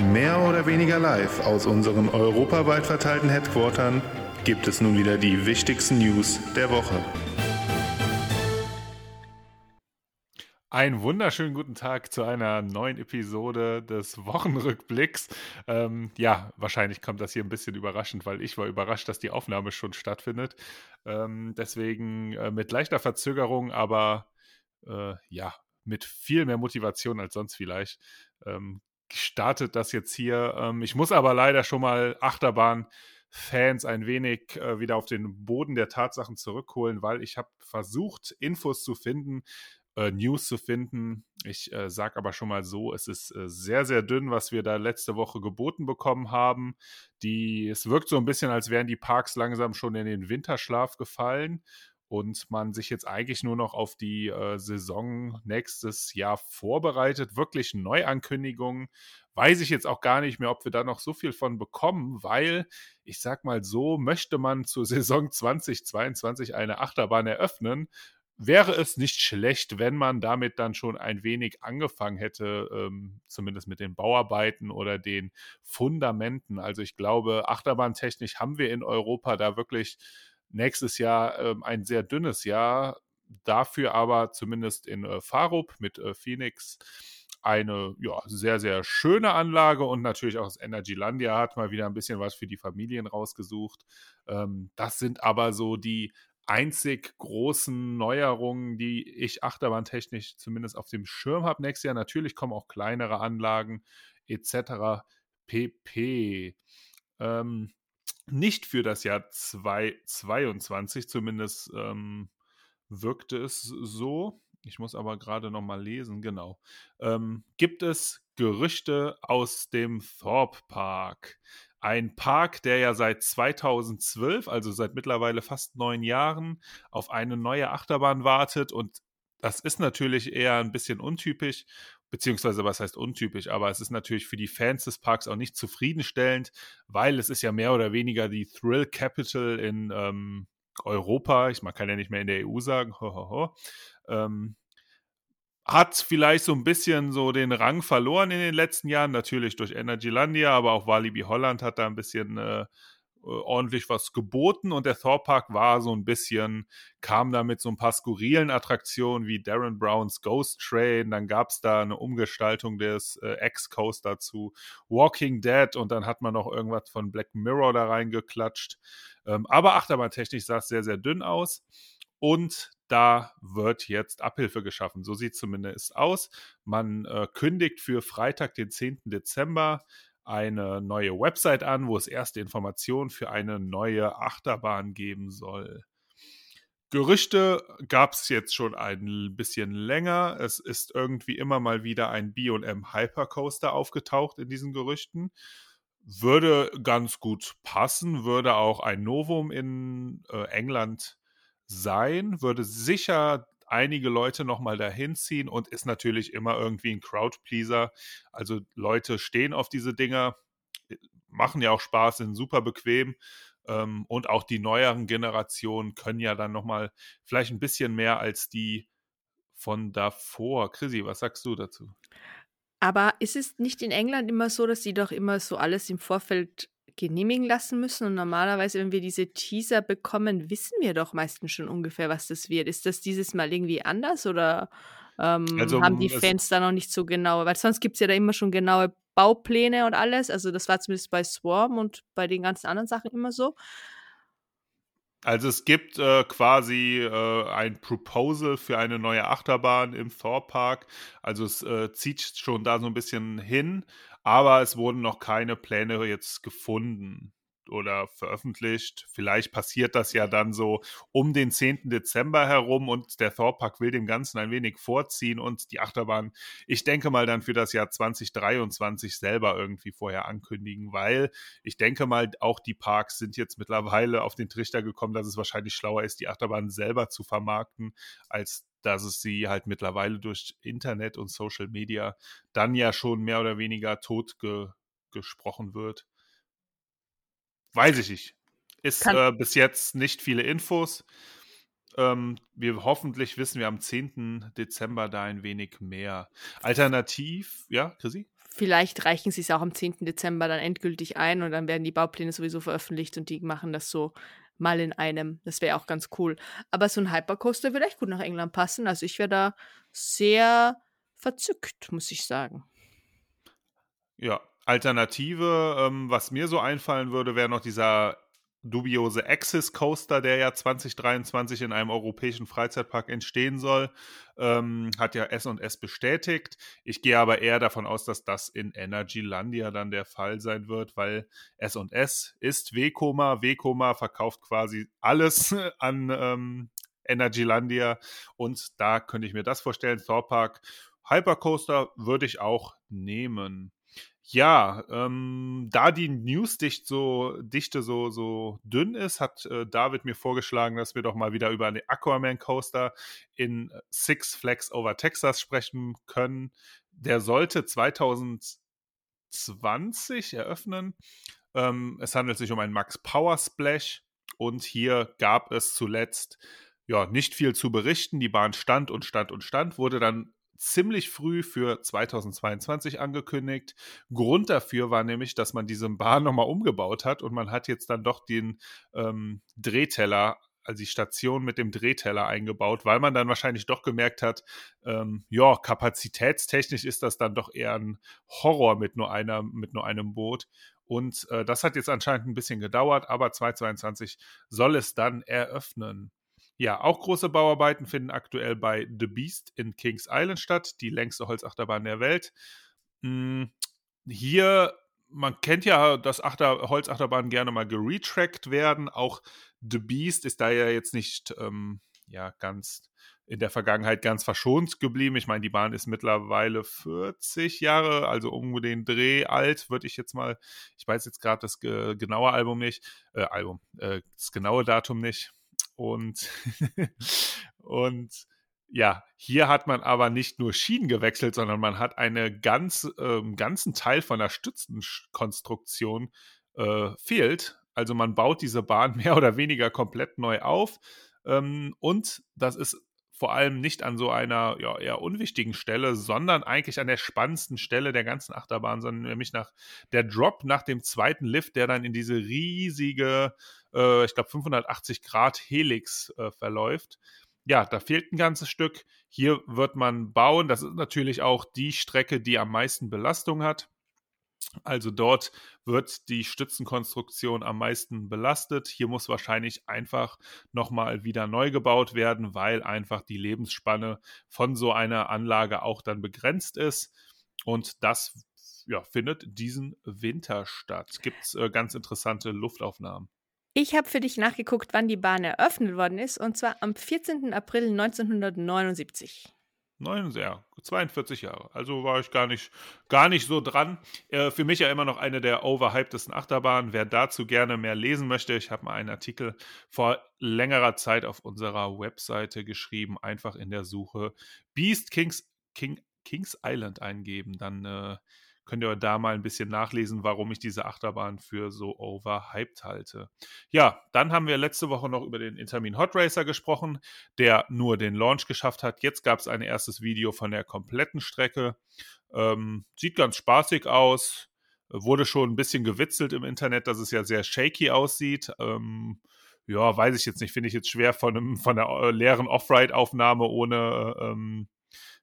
Mehr oder weniger live aus unseren europaweit verteilten Headquartern gibt es nun wieder die wichtigsten News der Woche. Einen wunderschönen guten Tag zu einer neuen Episode des Wochenrückblicks. Ähm, ja, wahrscheinlich kommt das hier ein bisschen überraschend, weil ich war überrascht, dass die Aufnahme schon stattfindet. Ähm, deswegen äh, mit leichter Verzögerung, aber äh, ja, mit viel mehr Motivation als sonst vielleicht. Ähm, startet das jetzt hier. Ähm, ich muss aber leider schon mal Achterbahn-Fans ein wenig äh, wieder auf den Boden der Tatsachen zurückholen, weil ich habe versucht, Infos zu finden, äh, News zu finden. Ich äh, sage aber schon mal so, es ist äh, sehr, sehr dünn, was wir da letzte Woche geboten bekommen haben. Die, es wirkt so ein bisschen, als wären die Parks langsam schon in den Winterschlaf gefallen und man sich jetzt eigentlich nur noch auf die äh, Saison nächstes Jahr vorbereitet. Wirklich Neuankündigungen. Weiß ich jetzt auch gar nicht mehr, ob wir da noch so viel von bekommen, weil ich sag mal so, möchte man zur Saison 2022 eine Achterbahn eröffnen, wäre es nicht schlecht, wenn man damit dann schon ein wenig angefangen hätte, ähm, zumindest mit den Bauarbeiten oder den Fundamenten. Also ich glaube, achterbahntechnisch haben wir in Europa da wirklich nächstes Jahr ähm, ein sehr dünnes Jahr. Dafür aber zumindest in äh, Farup mit äh, Phoenix eine ja, sehr, sehr schöne Anlage und natürlich auch das Energylandia hat mal wieder ein bisschen was für die Familien rausgesucht. Ähm, das sind aber so die einzig großen Neuerungen, die ich achterbahntechnisch zumindest auf dem Schirm habe nächstes Jahr. Natürlich kommen auch kleinere Anlagen etc. pp. Ähm, nicht für das Jahr 2022, zumindest ähm, wirkte es so. Ich muss aber gerade noch mal lesen, genau. Ähm, gibt es Gerüchte aus dem Thorpe Park? Ein Park, der ja seit 2012, also seit mittlerweile fast neun Jahren, auf eine neue Achterbahn wartet. Und das ist natürlich eher ein bisschen untypisch, beziehungsweise was heißt untypisch, aber es ist natürlich für die Fans des Parks auch nicht zufriedenstellend, weil es ist ja mehr oder weniger die Thrill Capital in ähm, Europa. Ich, man kann ja nicht mehr in der EU sagen. Ho, ho, ho. Ähm, hat vielleicht so ein bisschen so den Rang verloren in den letzten Jahren, natürlich durch Energylandia, aber auch Walibi Holland hat da ein bisschen äh, ordentlich was geboten und der Thor Park war so ein bisschen, kam da mit so ein paar skurrilen Attraktionen wie Darren Browns Ghost Train, dann gab es da eine Umgestaltung des äh, X-Coast dazu, Walking Dead und dann hat man noch irgendwas von Black Mirror da reingeklatscht. Ähm, aber achterbahntechnisch sah es sehr, sehr dünn aus und da wird jetzt Abhilfe geschaffen. So sieht es zumindest aus. Man äh, kündigt für Freitag, den 10. Dezember, eine neue Website an, wo es erste Informationen für eine neue Achterbahn geben soll. Gerüchte gab es jetzt schon ein bisschen länger. Es ist irgendwie immer mal wieder ein BM Hypercoaster aufgetaucht in diesen Gerüchten. Würde ganz gut passen, würde auch ein Novum in äh, England sein, würde sicher einige Leute nochmal dahin ziehen und ist natürlich immer irgendwie ein Crowdpleaser. Also Leute stehen auf diese Dinger, äh, machen ja auch Spaß, sind super bequem. Ähm, und auch die neueren Generationen können ja dann nochmal vielleicht ein bisschen mehr als die von davor. Chrissy, was sagst du dazu? Aber ist es nicht in England immer so, dass sie doch immer so alles im Vorfeld genehmigen lassen müssen. Und normalerweise, wenn wir diese Teaser bekommen, wissen wir doch meistens schon ungefähr, was das wird. Ist das dieses Mal irgendwie anders oder ähm, also, haben die Fans da noch nicht so genau? Weil sonst gibt es ja da immer schon genaue Baupläne und alles. Also das war zumindest bei Swarm und bei den ganzen anderen Sachen immer so. Also es gibt äh, quasi äh, ein Proposal für eine neue Achterbahn im Thor Park. Also es äh, zieht schon da so ein bisschen hin, aber es wurden noch keine Pläne jetzt gefunden oder veröffentlicht. Vielleicht passiert das ja dann so um den 10. Dezember herum und der Thorpark will dem Ganzen ein wenig vorziehen und die Achterbahn, ich denke mal, dann für das Jahr 2023 selber irgendwie vorher ankündigen, weil ich denke mal, auch die Parks sind jetzt mittlerweile auf den Trichter gekommen, dass es wahrscheinlich schlauer ist, die Achterbahn selber zu vermarkten, als dass es sie halt mittlerweile durch Internet und Social Media dann ja schon mehr oder weniger tot ge gesprochen wird. Weiß ich nicht. Ist äh, bis jetzt nicht viele Infos. Ähm, wir hoffentlich wissen wir am 10. Dezember da ein wenig mehr. Alternativ, ja, Chrissy? vielleicht reichen sie es auch am 10. Dezember dann endgültig ein und dann werden die Baupläne sowieso veröffentlicht und die machen das so mal in einem. Das wäre auch ganz cool. Aber so ein Hypercoaster würde echt gut nach England passen. Also ich wäre da sehr verzückt, muss ich sagen. Ja, Alternative, ähm, was mir so einfallen würde, wäre noch dieser dubiose Axis Coaster, der ja 2023 in einem europäischen Freizeitpark entstehen soll, ähm, hat ja S&S bestätigt. Ich gehe aber eher davon aus, dass das in Energylandia dann der Fall sein wird, weil S&S ist Wekoma. Wekoma verkauft quasi alles an ähm, Energylandia und da könnte ich mir das vorstellen. Thor Park Hypercoaster würde ich auch nehmen. Ja, ähm, da die Newsdichte so, Dichte so, so dünn ist, hat äh, David mir vorgeschlagen, dass wir doch mal wieder über den Aquaman Coaster in Six Flags over Texas sprechen können. Der sollte 2020 eröffnen. Ähm, es handelt sich um einen Max Power Splash und hier gab es zuletzt ja nicht viel zu berichten. Die Bahn stand und stand und stand, wurde dann ziemlich früh für 2022 angekündigt. Grund dafür war nämlich, dass man diese Bahn nochmal umgebaut hat und man hat jetzt dann doch den ähm, Drehteller also die Station mit dem Drehteller eingebaut, weil man dann wahrscheinlich doch gemerkt hat, ähm, ja, kapazitätstechnisch ist das dann doch eher ein Horror mit nur einer, mit nur einem Boot. Und äh, das hat jetzt anscheinend ein bisschen gedauert, aber 2022 soll es dann eröffnen. Ja, auch große Bauarbeiten finden aktuell bei The Beast in Kings Island statt, die längste Holzachterbahn der Welt. Hm, hier, man kennt ja, dass Achter, Holzachterbahnen gerne mal geretrackt werden. Auch The Beast ist da ja jetzt nicht ähm, ja, ganz in der Vergangenheit ganz verschont geblieben. Ich meine, die Bahn ist mittlerweile 40 Jahre, also um den Dreh alt, würde ich jetzt mal, ich weiß jetzt gerade das ge genaue Album nicht, äh, Album, äh, das genaue Datum nicht. Und, und ja, hier hat man aber nicht nur Schienen gewechselt, sondern man hat einen ganz, äh, ganzen Teil von der Stützenkonstruktion äh, fehlt. Also man baut diese Bahn mehr oder weniger komplett neu auf. Ähm, und das ist vor allem nicht an so einer ja, eher unwichtigen Stelle, sondern eigentlich an der spannendsten Stelle der ganzen Achterbahn, sondern nämlich nach der Drop nach dem zweiten Lift, der dann in diese riesige äh, ich glaube, 580 Grad Helix äh, verläuft. Ja, da fehlt ein ganzes Stück. Hier wird man bauen. Das ist natürlich auch die Strecke, die am meisten Belastung hat. Also dort wird die Stützenkonstruktion am meisten belastet. Hier muss wahrscheinlich einfach nochmal wieder neu gebaut werden, weil einfach die Lebensspanne von so einer Anlage auch dann begrenzt ist. Und das ja, findet diesen Winter statt. Gibt es äh, ganz interessante Luftaufnahmen. Ich habe für dich nachgeguckt, wann die Bahn eröffnet worden ist, und zwar am 14. April 1979. Neun, ja, 42 Jahre. Also war ich gar nicht, gar nicht so dran. Äh, für mich ja immer noch eine der overhypedesten Achterbahnen. Wer dazu gerne mehr lesen möchte, ich habe mal einen Artikel vor längerer Zeit auf unserer Webseite geschrieben. Einfach in der Suche Beast Kings, King, Kings Island eingeben. Dann äh, könnt ihr da mal ein bisschen nachlesen, warum ich diese Achterbahn für so overhyped halte. Ja, dann haben wir letzte Woche noch über den Intermin Hot Racer gesprochen, der nur den Launch geschafft hat. Jetzt gab es ein erstes Video von der kompletten Strecke. Ähm, sieht ganz spaßig aus. Wurde schon ein bisschen gewitzelt im Internet, dass es ja sehr shaky aussieht. Ähm, ja, weiß ich jetzt nicht, finde ich jetzt schwer von, einem, von einer äh, leeren Off-Ride-Aufnahme ohne ähm,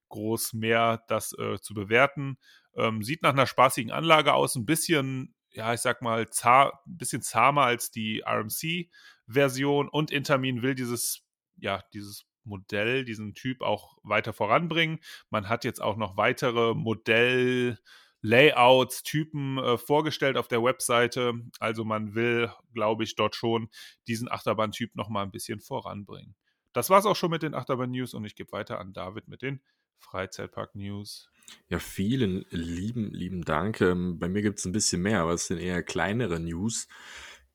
groß mehr das äh, zu bewerten. Ähm, sieht nach einer spaßigen Anlage aus, ein bisschen, ja, ich sag mal, zahr, ein bisschen zahmer als die RMC-Version und Intermin will dieses, ja, dieses Modell, diesen Typ auch weiter voranbringen. Man hat jetzt auch noch weitere Modell- Layouts, Typen äh, vorgestellt auf der Webseite. Also man will, glaube ich, dort schon diesen Achterbahn-Typ nochmal ein bisschen voranbringen. Das war es auch schon mit den Achterbahn-News und ich gebe weiter an David mit den Freizeitpark-News. Ja, vielen lieben, lieben Dank. Ähm, bei mir gibt es ein bisschen mehr, aber es sind eher kleinere News.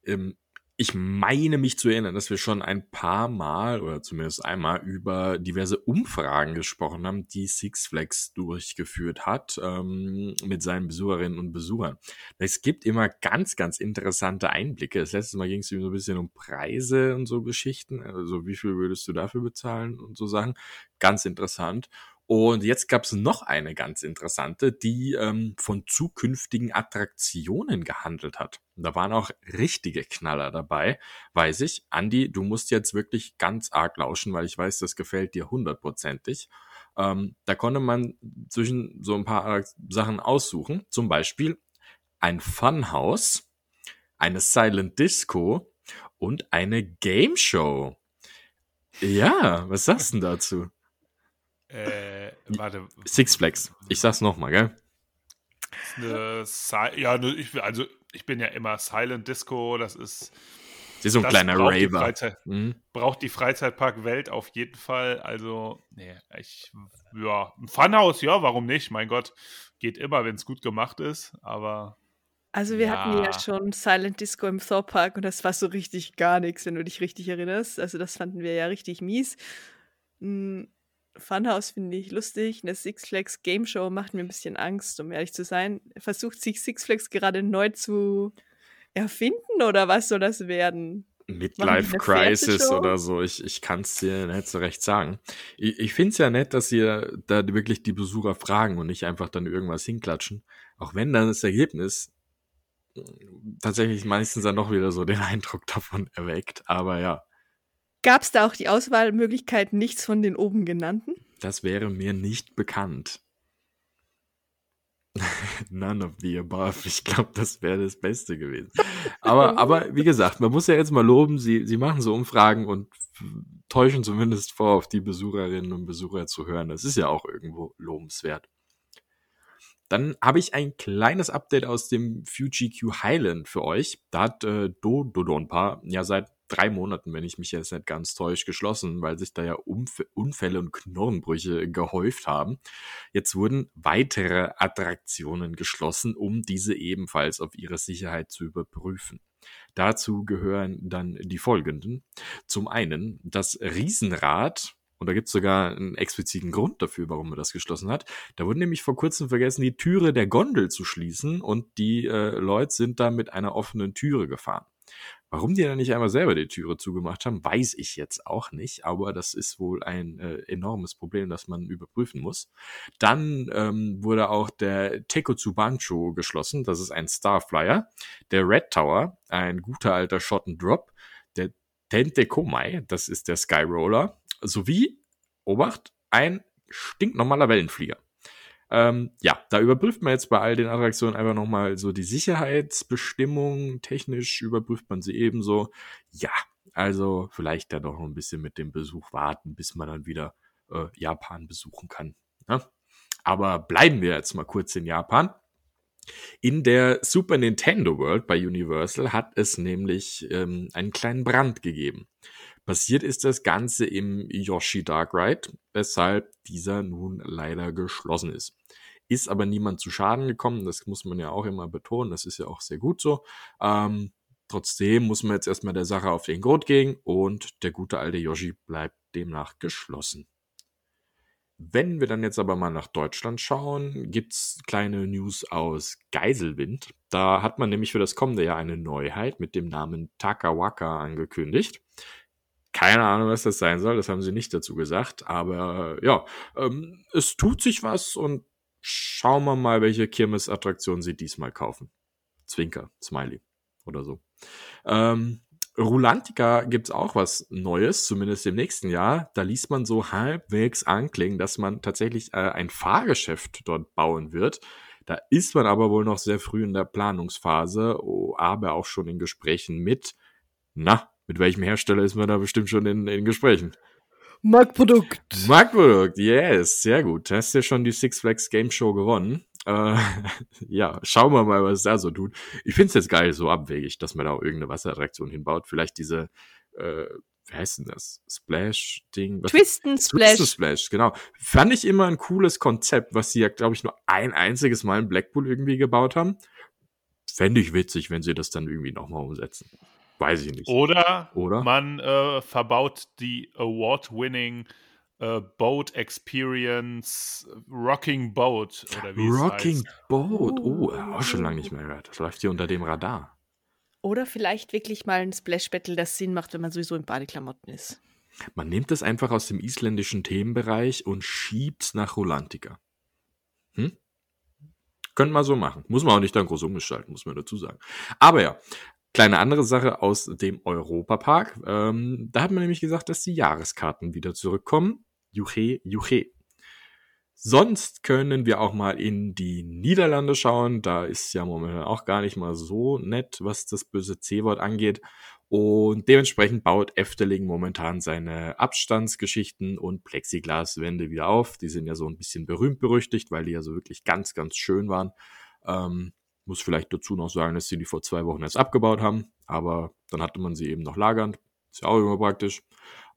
Ähm, ich meine mich zu erinnern, dass wir schon ein paar Mal oder zumindest einmal über diverse Umfragen gesprochen haben, die Six Flags durchgeführt hat ähm, mit seinen Besucherinnen und Besuchern. Es gibt immer ganz, ganz interessante Einblicke. Das letzte Mal ging es so ein bisschen um Preise und so Geschichten. Also wie viel würdest du dafür bezahlen und so Sachen. Ganz interessant. Und jetzt gab es noch eine ganz interessante, die ähm, von zukünftigen Attraktionen gehandelt hat. Da waren auch richtige Knaller dabei, weiß ich. Andi, du musst jetzt wirklich ganz arg lauschen, weil ich weiß, das gefällt dir hundertprozentig. Ähm, da konnte man zwischen so ein paar Sachen aussuchen. Zum Beispiel ein Funhouse, eine Silent Disco und eine Game Show. Ja, was sagst du dazu? Äh, warte. Six Flags. Ich sag's nochmal, gell? Eine Si- ja, ne, ich, also ich bin ja immer Silent Disco, das ist. Sie ist so ein kleiner braucht die Raver. Freizeit- Mhm. braucht die Freizeitpark-Welt auf jeden Fall. Also, nee, ich, ja, ein Funhouse, ja, warum nicht? Mein Gott, geht immer, wenn es gut gemacht ist, aber Also wir hatten ja Ja. schon Silent Disco im Thor Park und das war so richtig gar nichts, wenn du dich richtig erinnerst. Also das fanden wir ja richtig mies. Hm, Funhouse finde ich lustig. Eine Six Flags Game Show macht mir ein bisschen Angst, um ehrlich zu sein. Versucht sich Six Flags gerade neu zu erfinden oder was soll das werden? Midlife Crisis oder so, ich, ich kann es dir nicht so recht sagen. Ich, ich finde es ja nett, dass ihr da wirklich die Besucher fragen und nicht einfach dann irgendwas hinklatschen. Auch wenn dann das Ergebnis äh, tatsächlich meistens dann noch wieder so den Eindruck davon erweckt. Aber ja, Gab es da auch die Auswahlmöglichkeit nichts von den oben genannten? das wäre mir nicht bekannt. None of the above. Ich glaube, das wäre das Beste gewesen. Aber, aber wie gesagt, man muss ja jetzt mal loben, sie, sie machen so Umfragen und täuschen zumindest vor, auf die Besucherinnen und Besucher zu hören. Das ist ja auch irgendwo lobenswert. Dann habe ich ein kleines Update aus dem FujiQ Highland für euch. Da hat äh, Do Dodonpa ja seit drei Monaten, wenn ich mich jetzt nicht ganz täusche, geschlossen, weil sich da ja Umf Unfälle und Knochenbrüche gehäuft haben. Jetzt wurden weitere Attraktionen geschlossen, um diese ebenfalls auf ihre Sicherheit zu überprüfen. Dazu gehören dann die folgenden. Zum einen das Riesenrad, und da gibt es sogar einen expliziten Grund dafür, warum man das geschlossen hat. Da wurde nämlich vor kurzem vergessen, die Türe der Gondel zu schließen und die äh, Leute sind da mit einer offenen Türe gefahren. Warum die dann nicht einmal selber die Türe zugemacht haben, weiß ich jetzt auch nicht, aber das ist wohl ein äh, enormes Problem, das man überprüfen muss. Dann ähm, wurde auch der Tekotsubancho geschlossen, das ist ein Starflyer. Der Red Tower, ein guter alter Shot and Drop. Der Tente Komai, das ist der Skyroller. Sowie, Obacht, ein stinknormaler Wellenflieger. Ähm, ja, da überprüft man jetzt bei all den Attraktionen einfach nochmal so die Sicherheitsbestimmungen. Technisch überprüft man sie ebenso. Ja, also vielleicht da doch noch ein bisschen mit dem Besuch warten, bis man dann wieder äh, Japan besuchen kann. Ne? Aber bleiben wir jetzt mal kurz in Japan. In der Super Nintendo World bei Universal hat es nämlich ähm, einen kleinen Brand gegeben. Passiert ist das Ganze im Yoshi Dark Ride, weshalb dieser nun leider geschlossen ist. Ist aber niemand zu Schaden gekommen, das muss man ja auch immer betonen, das ist ja auch sehr gut so. Ähm, trotzdem muss man jetzt erstmal der Sache auf den Grund gehen und der gute alte Yoshi bleibt demnach geschlossen. Wenn wir dann jetzt aber mal nach Deutschland schauen, gibt's kleine News aus Geiselwind. Da hat man nämlich für das kommende Jahr eine Neuheit mit dem Namen Takawaka angekündigt. Keine Ahnung, was das sein soll, das haben sie nicht dazu gesagt, aber äh, ja, ähm, es tut sich was und schauen wir mal, welche Kirmesattraktion sie diesmal kaufen. Zwinker, Smiley oder so. Ähm, Rulantica gibt's auch was Neues, zumindest im nächsten Jahr. Da ließ man so halbwegs anklingen, dass man tatsächlich äh, ein Fahrgeschäft dort bauen wird. Da ist man aber wohl noch sehr früh in der Planungsphase, oh, aber auch schon in Gesprächen mit, na, mit welchem Hersteller ist man da bestimmt schon in, in Gesprächen? Marktprodukt. Marktprodukt, yes, sehr gut. Hast ja schon die Six Flags Game Show gewonnen. Äh, ja, schauen wir mal, was es da so tut. Ich find's jetzt geil, so abwegig, dass man da auch irgendeine Wasserattraktion hinbaut. Vielleicht diese, äh, wie heißt denn das? Splash-Ding? Twisten Splash. Splash. Splash, genau. Fand ich immer ein cooles Konzept, was sie ja, glaube ich, nur ein einziges Mal in Blackpool irgendwie gebaut haben. Fände ich witzig, wenn sie das dann irgendwie nochmal umsetzen. Weiß ich nicht. Oder, Oder? man äh, verbaut die Award-winning äh, Boat Experience Rocking Boat oder wie Rocking es heißt. Boat. Oh, auch schon lange nicht mehr gehört. Das läuft hier unter dem Radar. Oder vielleicht wirklich mal ein Splash Battle, das Sinn macht, wenn man sowieso in Badeklamotten ist. Man nimmt es einfach aus dem isländischen Themenbereich und schiebt nach Rolantica. Hm? Könnte man so machen. Muss man auch nicht dann groß umgestalten, muss man dazu sagen. Aber ja, kleine andere Sache aus dem Europapark. Ähm, da hat man nämlich gesagt, dass die Jahreskarten wieder zurückkommen. Juche, juche. Sonst können wir auch mal in die Niederlande schauen. Da ist ja momentan auch gar nicht mal so nett, was das böse C-Wort angeht. Und dementsprechend baut Efteling momentan seine Abstandsgeschichten und Plexiglaswände wieder auf. Die sind ja so ein bisschen berühmt berüchtigt, weil die ja so wirklich ganz, ganz schön waren. Ähm, muss vielleicht dazu noch sagen, dass sie die vor zwei Wochen erst abgebaut haben, aber dann hatte man sie eben noch lagernd. Ist ja auch immer praktisch.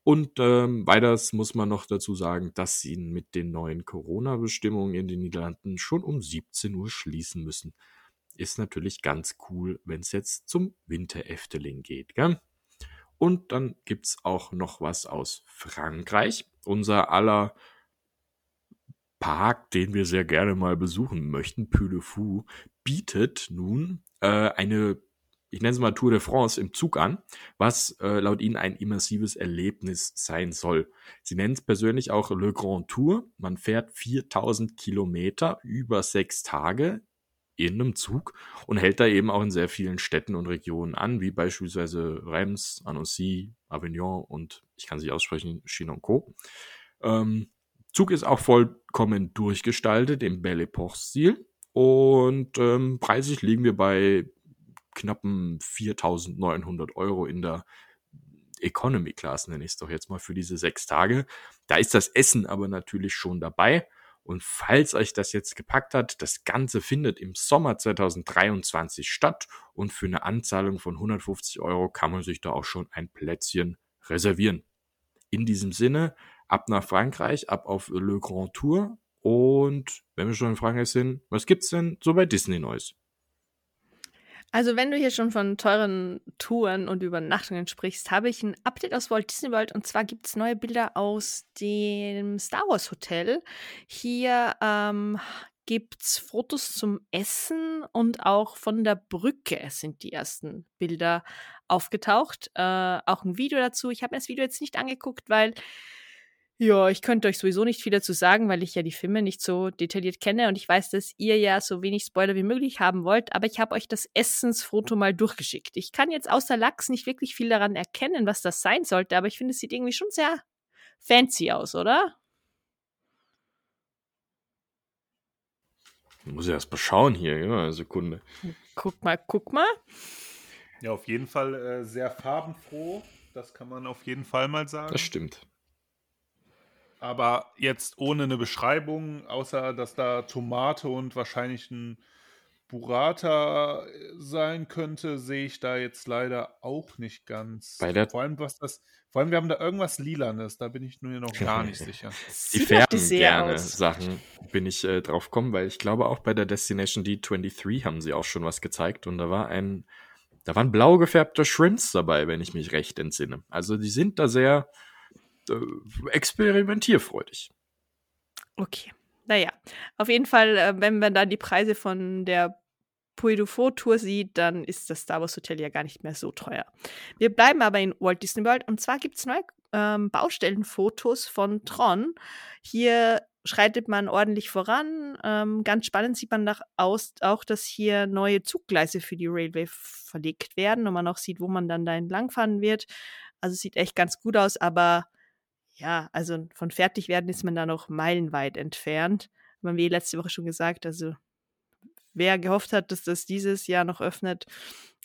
Und ähm, weiters muss man noch dazu sagen, dass sie mit den neuen Corona-Bestimmungen in den Niederlanden schon um 17 Uhr schließen müssen ist natürlich ganz cool, wenn es jetzt zum Winter Efteling geht. Gell? Und dann gibt es auch noch was aus Frankreich. Unser aller Park, den wir sehr gerne mal besuchen möchten, Puy Fou, bietet nun äh, eine, ich nenne es mal Tour de France im Zug an, was äh, laut ihnen ein immersives Erlebnis sein soll. Sie nennen es persönlich auch Le Grand Tour. Man fährt 4000 Kilometer über sechs Tage in einem Zug und hält da eben auch in sehr vielen Städten und Regionen an, wie beispielsweise Reims, Annecy, Avignon und ich kann sie aussprechen, Chinonco. Ähm, Zug ist auch vollkommen durchgestaltet im Belle Epoque-Stil und ähm, preislich liegen wir bei knappen 4.900 Euro in der Economy Class, nenne ich es doch jetzt mal, für diese sechs Tage. Da ist das Essen aber natürlich schon dabei. Und falls euch das jetzt gepackt hat, das Ganze findet im Sommer 2023 statt und für eine Anzahlung von 150 Euro kann man sich da auch schon ein Plätzchen reservieren. In diesem Sinne, ab nach Frankreich, ab auf Le Grand Tour und wenn wir schon in Frankreich sind, was gibt's denn so bei Disney Neues? Also, wenn du hier schon von teuren Touren und Übernachtungen sprichst, habe ich ein Update aus Walt Disney World und zwar gibt es neue Bilder aus dem Star Wars Hotel. Hier ähm, gibt es Fotos zum Essen und auch von der Brücke sind die ersten Bilder aufgetaucht. Äh, auch ein Video dazu. Ich habe mir das Video jetzt nicht angeguckt, weil ja, ich könnte euch sowieso nicht viel dazu sagen, weil ich ja die Filme nicht so detailliert kenne und ich weiß, dass ihr ja so wenig Spoiler wie möglich haben wollt, aber ich habe euch das Essensfoto mal durchgeschickt. Ich kann jetzt außer Lachs nicht wirklich viel daran erkennen, was das sein sollte, aber ich finde, es sieht irgendwie schon sehr fancy aus, oder? Ich muss ja erst mal schauen hier, ja, eine Sekunde. Guck mal, guck mal. Ja, auf jeden Fall äh, sehr farbenfroh. Das kann man auf jeden Fall mal sagen. Das stimmt. Aber jetzt ohne eine Beschreibung, außer dass da Tomate und wahrscheinlich ein Burrata sein könnte, sehe ich da jetzt leider auch nicht ganz. Bei der vor allem, was das, vor allem, wir haben da irgendwas Lilanes, da bin ich mir noch gar nicht sicher. Die Sieht färben gerne aus. Sachen, bin ich äh, drauf gekommen, weil ich glaube auch bei der Destination D23 haben sie auch schon was gezeigt und da war ein, da waren blau gefärbte Shrimps dabei, wenn ich mich recht entsinne. Also die sind da sehr äh, experimentierfreudig. Okay. Naja, auf jeden Fall, äh, wenn man dann die Preise von der Puy du Fou Tour sieht, dann ist das Star Wars Hotel ja gar nicht mehr so teuer. Wir bleiben aber in Walt Disney World und zwar gibt es neue ähm, Baustellenfotos von Tron. Hier schreitet man ordentlich voran. Ähm, ganz spannend sieht man nach aus, auch, dass hier neue Zuggleise für die Railway verlegt werden und man auch sieht, wo man dann da entlangfahren wird. Also sieht echt ganz gut aus, aber ja, also von fertig werden ist man da noch meilenweit entfernt. Haben wir letzte Woche schon gesagt, also wer gehofft hat, dass das dieses Jahr noch öffnet,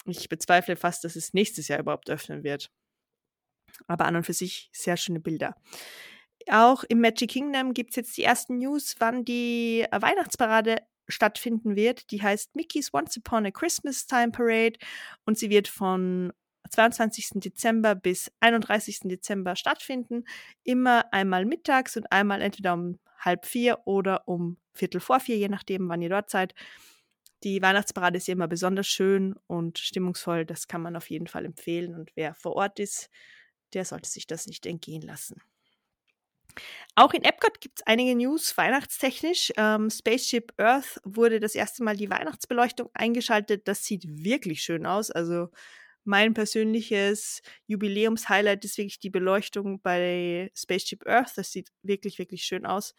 ich bezweifle fast, dass es nächstes Jahr überhaupt öffnen wird. Aber an und für sich sehr schöne Bilder. Auch im Magic Kingdom gibt es jetzt die ersten News, wann die Weihnachtsparade stattfinden wird. Die heißt Mickey's Once Upon a Christmas Time Parade und sie wird von 22. Dezember bis 31. Dezember stattfinden. Immer einmal mittags und einmal entweder um halb vier oder um Viertel vor vier, je nachdem, wann ihr dort seid. Die Weihnachtsparade ist immer besonders schön und stimmungsvoll. Das kann man auf jeden Fall empfehlen. Und wer vor Ort ist, der sollte sich das nicht entgehen lassen. Auch in Epcot gibt es einige News weihnachtstechnisch. Ähm, Spaceship Earth wurde das erste Mal die Weihnachtsbeleuchtung eingeschaltet. Das sieht wirklich schön aus. Also Mein persönliches Jubiläumshighlight ist wirklich die Beleuchtung bei Spaceship Earth. Das sieht wirklich, wirklich schön aus.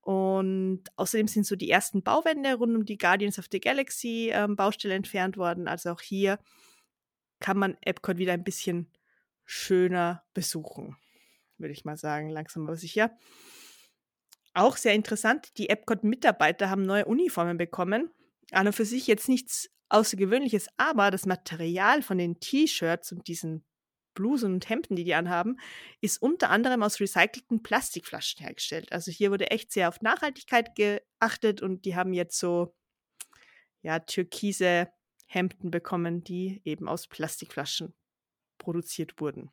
Und außerdem sind so die ersten Bauwände rund um die Guardians of the Galaxy ähm, Baustelle entfernt worden. Also auch hier kann man Epcot wieder ein bisschen schöner besuchen, würde ich mal sagen, langsam aber sicher. Auch sehr interessant, die Epcot-Mitarbeiter haben neue Uniformen bekommen. An und für sich jetzt nichts Außergewöhnliches, aber das Material von den T-Shirts und diesen Blusen und Hemden, die die anhaben, ist unter anderem aus recycelten Plastikflaschen hergestellt. Also hier wurde echt sehr auf Nachhaltigkeit geachtet und die haben jetzt so ja türkise Hemden bekommen, die eben aus Plastikflaschen produziert wurden.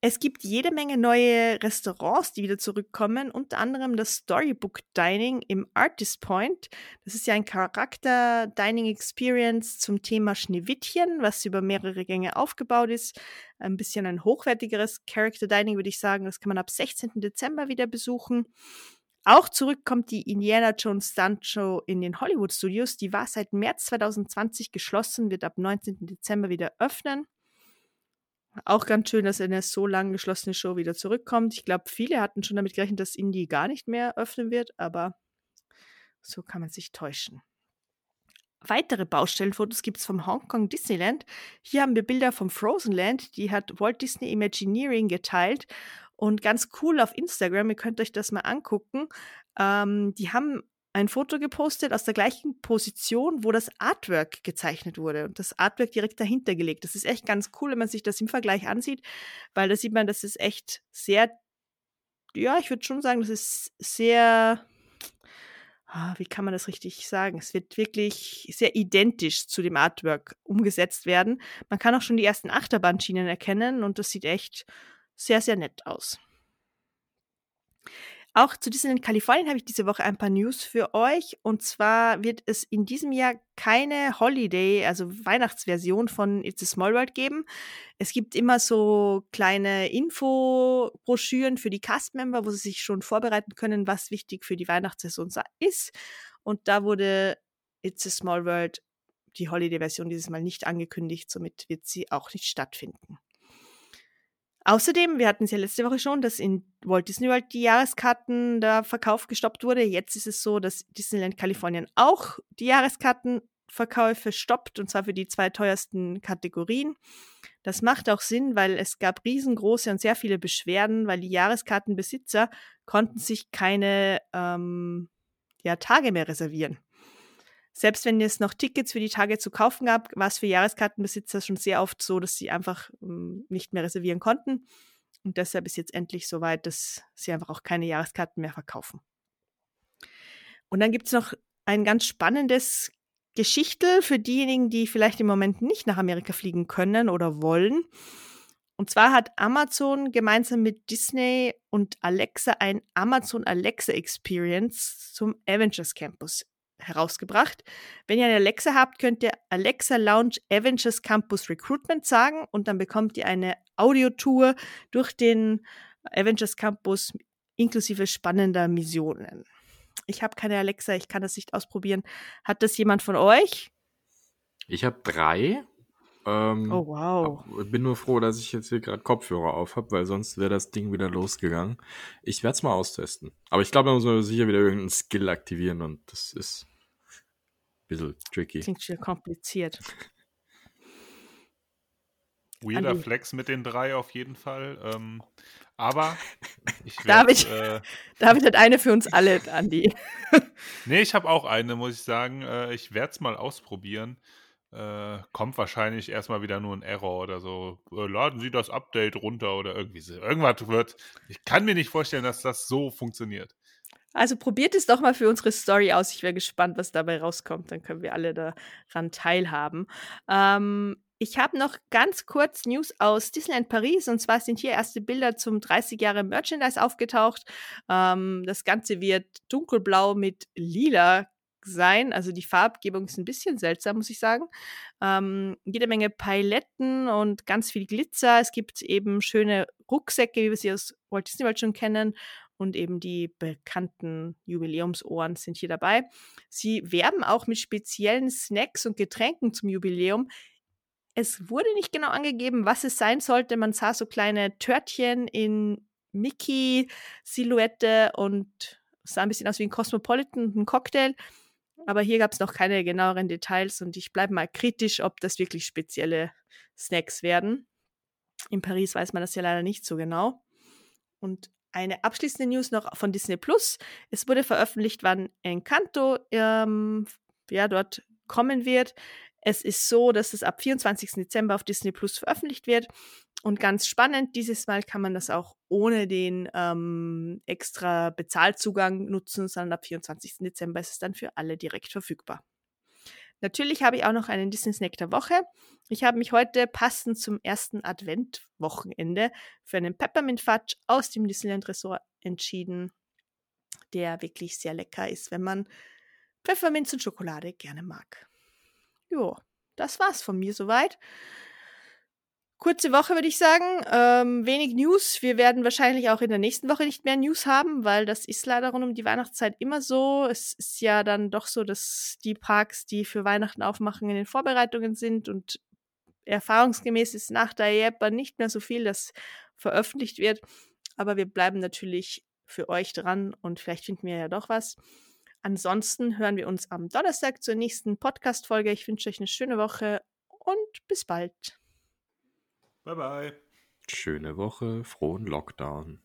Es gibt jede Menge neue Restaurants, die wieder zurückkommen, unter anderem das Storybook Dining im Artist Point. Das ist ja ein Charakter-Dining-Experience zum Thema Schneewittchen, was über mehrere Gänge aufgebaut ist. Ein bisschen ein hochwertigeres Character-Dining, würde ich sagen. Das kann man ab 16. Dezember wieder besuchen. Auch zurück kommt die Indiana Jones Stunt Show in den Hollywood Studios. Die war seit März 2020 geschlossen, wird ab 19. Dezember wieder öffnen. Auch ganz schön, dass eine so lang geschlossene Show wieder zurückkommt. Ich glaube, viele hatten schon damit gerechnet, dass Indie gar nicht mehr öffnen wird, aber so kann man sich täuschen. Weitere Baustellenfotos gibt es vom Hongkong Disneyland. Hier haben wir Bilder vom Frozen Land, die hat Walt Disney Imagineering geteilt. Und ganz cool auf Instagram, ihr könnt euch das mal angucken. Ähm, die haben ein Foto gepostet aus der gleichen Position, wo das Artwork gezeichnet wurde und das Artwork direkt dahinter gelegt. Das ist echt ganz cool, wenn man sich das im Vergleich ansieht, weil da sieht man, das ist echt sehr, ja, ich würde schon sagen, das ist sehr, ah, wie kann man das richtig sagen? Es wird wirklich sehr identisch zu dem Artwork umgesetzt werden. Man kann auch schon die ersten Achterbahnschienen erkennen und das sieht echt sehr, sehr nett aus. Auch zu Disneyland Kalifornien habe ich diese Woche ein paar News für euch. Und zwar wird es in diesem Jahr keine Holiday, also Weihnachtsversion von It's a Small World geben. Es gibt immer so kleine Infobroschüren für die Castmember, wo sie sich schon vorbereiten können, was wichtig für die Weihnachtssaison ist. Und da wurde It's a Small World, die Holiday-Version, dieses Mal nicht angekündigt. Somit wird sie auch nicht stattfinden. Außerdem, wir hatten es ja letzte Woche schon, dass in Walt Disney World die Jahreskarten der Verkauf gestoppt wurde. Jetzt ist es so, dass Disneyland Kalifornien auch die Jahreskartenverkäufe stoppt und zwar für die zwei teuersten Kategorien. Das macht auch Sinn, weil es gab riesengroße und sehr viele Beschwerden, weil die Jahreskartenbesitzer konnten sich keine ähm, ja, Tage mehr reservieren. Selbst wenn es noch Tickets für die Tage zu kaufen gab, war es für Jahreskartenbesitzer schon sehr oft so, dass sie einfach ähm, nicht mehr reservieren konnten. Und deshalb ist jetzt endlich so weit, dass sie einfach auch keine Jahreskarten mehr verkaufen. Und dann gibt es noch ein ganz spannendes Geschichtel für diejenigen, die vielleicht im Moment nicht nach Amerika fliegen können oder wollen. Und zwar hat Amazon gemeinsam mit Disney und Alexa ein Amazon Alexa Experience zum Avengers Campus herausgebracht. Wenn ihr eine Alexa habt, könnt ihr Alexa Lounge Avengers Campus Recruitment sagen und dann bekommt ihr eine Audiotour durch den Avengers Campus inklusive spannender Missionen. Ich habe keine Alexa, ich kann das nicht ausprobieren. Hat das jemand von euch? Ich habe drei. Ähm, oh wow. Ich bin nur froh, dass ich jetzt hier gerade Kopfhörer auf habe, weil sonst wäre das Ding wieder losgegangen. Ich werde es mal austesten. Aber ich glaube, da muss man sicher wieder irgendeinen Skill aktivieren und das ist bisschen tricky. Klingt schon kompliziert. Weirder Andi. Flex mit den drei auf jeden Fall. Ähm, aber ich werd, David, äh, David hat eine für uns alle, Andi. nee, ich habe auch eine, muss ich sagen. Äh, ich werde es mal ausprobieren. Äh, kommt wahrscheinlich erstmal wieder nur ein Error oder so. Äh, laden Sie das Update runter oder irgendwie so. Irgendwas wird. Ich kann mir nicht vorstellen, dass das so funktioniert. Also probiert es doch mal für unsere Story aus. Ich wäre gespannt, was dabei rauskommt. Dann können wir alle daran teilhaben. Ähm, ich habe noch ganz kurz News aus Disneyland Paris. Und zwar sind hier erste Bilder zum 30 Jahre Merchandise aufgetaucht. Ähm, das Ganze wird dunkelblau mit lila sein. Also die Farbgebung ist ein bisschen seltsam, muss ich sagen. Ähm, jede Menge Paletten und ganz viel Glitzer. Es gibt eben schöne Rucksäcke, wie wir sie aus Walt Disney World schon kennen und eben die bekannten Jubiläumsohren sind hier dabei. Sie werben auch mit speziellen Snacks und Getränken zum Jubiläum. Es wurde nicht genau angegeben, was es sein sollte. Man sah so kleine Törtchen in Mickey-Silhouette und sah ein bisschen aus wie ein Cosmopolitan, ein Cocktail. Aber hier gab es noch keine genaueren Details und ich bleibe mal kritisch, ob das wirklich spezielle Snacks werden. In Paris weiß man das ja leider nicht so genau. Und eine abschließende News noch von Disney Plus. Es wurde veröffentlicht, wann Encanto ähm, ja, dort kommen wird. Es ist so, dass es ab 24. Dezember auf Disney Plus veröffentlicht wird. Und ganz spannend, dieses Mal kann man das auch ohne den ähm, extra Bezahlzugang nutzen, sondern ab 24. Dezember ist es dann für alle direkt verfügbar. Natürlich habe ich auch noch einen Disney Snack der Woche. Ich habe mich heute passend zum ersten Adventwochenende für einen Peppermint Fudge aus dem Disneyland Resort entschieden, der wirklich sehr lecker ist, wenn man Pfefferminz und Schokolade gerne mag. Jo, das war's von mir soweit. Kurze Woche, würde ich sagen. Ähm, wenig News. Wir werden wahrscheinlich auch in der nächsten Woche nicht mehr News haben, weil das ist leider rund um die Weihnachtszeit immer so. Es ist ja dann doch so, dass die Parks, die für Weihnachten aufmachen, in den Vorbereitungen sind und erfahrungsgemäß ist nach der Japan nicht mehr so viel, das veröffentlicht wird. Aber wir bleiben natürlich für euch dran und vielleicht finden wir ja doch was. Ansonsten hören wir uns am Donnerstag zur nächsten Podcast-Folge. Ich wünsche euch eine schöne Woche und bis bald. Bye bye. Schöne Woche, frohen Lockdown.